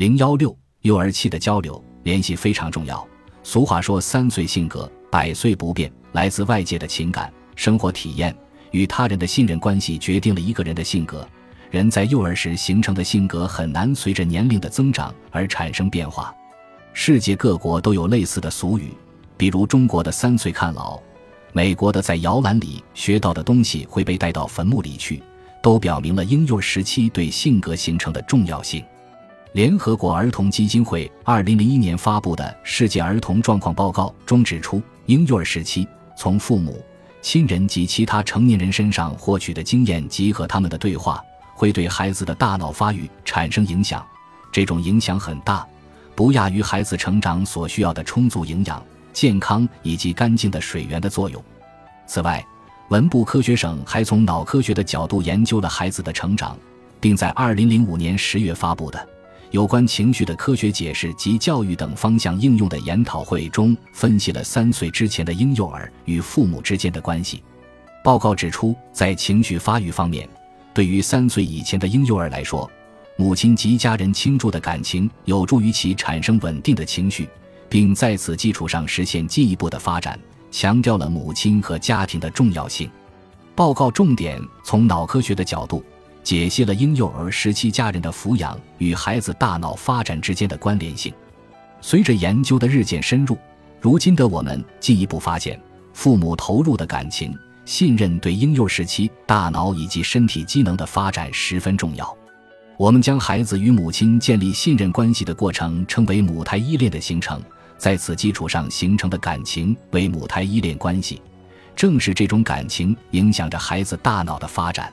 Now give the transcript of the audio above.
零幺六，幼儿期的交流联系非常重要。俗话说：“三岁性格，百岁不变。”来自外界的情感、生活体验与他人的信任关系，决定了一个人的性格。人在幼儿时形成的性格，很难随着年龄的增长而产生变化。世界各国都有类似的俗语，比如中国的“三岁看老”，美国的“在摇篮里学到的东西会被带到坟墓里去”，都表明了婴幼儿时期对性格形成的重要性。联合国儿童基金会二零零一年发布的《世界儿童状况报告》中指出，婴幼儿时期从父母、亲人及其他成年人身上获取的经验及和他们的对话，会对孩子的大脑发育产生影响。这种影响很大，不亚于孩子成长所需要的充足营养、健康以及干净的水源的作用。此外，文部科学省还从脑科学的角度研究了孩子的成长，并在二零零五年十月发布的。有关情绪的科学解释及教育等方向应用的研讨会中，分析了三岁之前的婴幼儿与父母之间的关系。报告指出，在情绪发育方面，对于三岁以前的婴幼儿来说，母亲及家人倾注的感情有助于其产生稳定的情绪，并在此基础上实现进一步的发展，强调了母亲和家庭的重要性。报告重点从脑科学的角度。解析了婴幼儿时期家人的抚养与孩子大脑发展之间的关联性。随着研究的日渐深入，如今的我们进一步发现，父母投入的感情、信任对婴幼时期大脑以及身体机能的发展十分重要。我们将孩子与母亲建立信任关系的过程称为母胎依恋的形成，在此基础上形成的感情为母胎依恋关系。正是这种感情影响着孩子大脑的发展。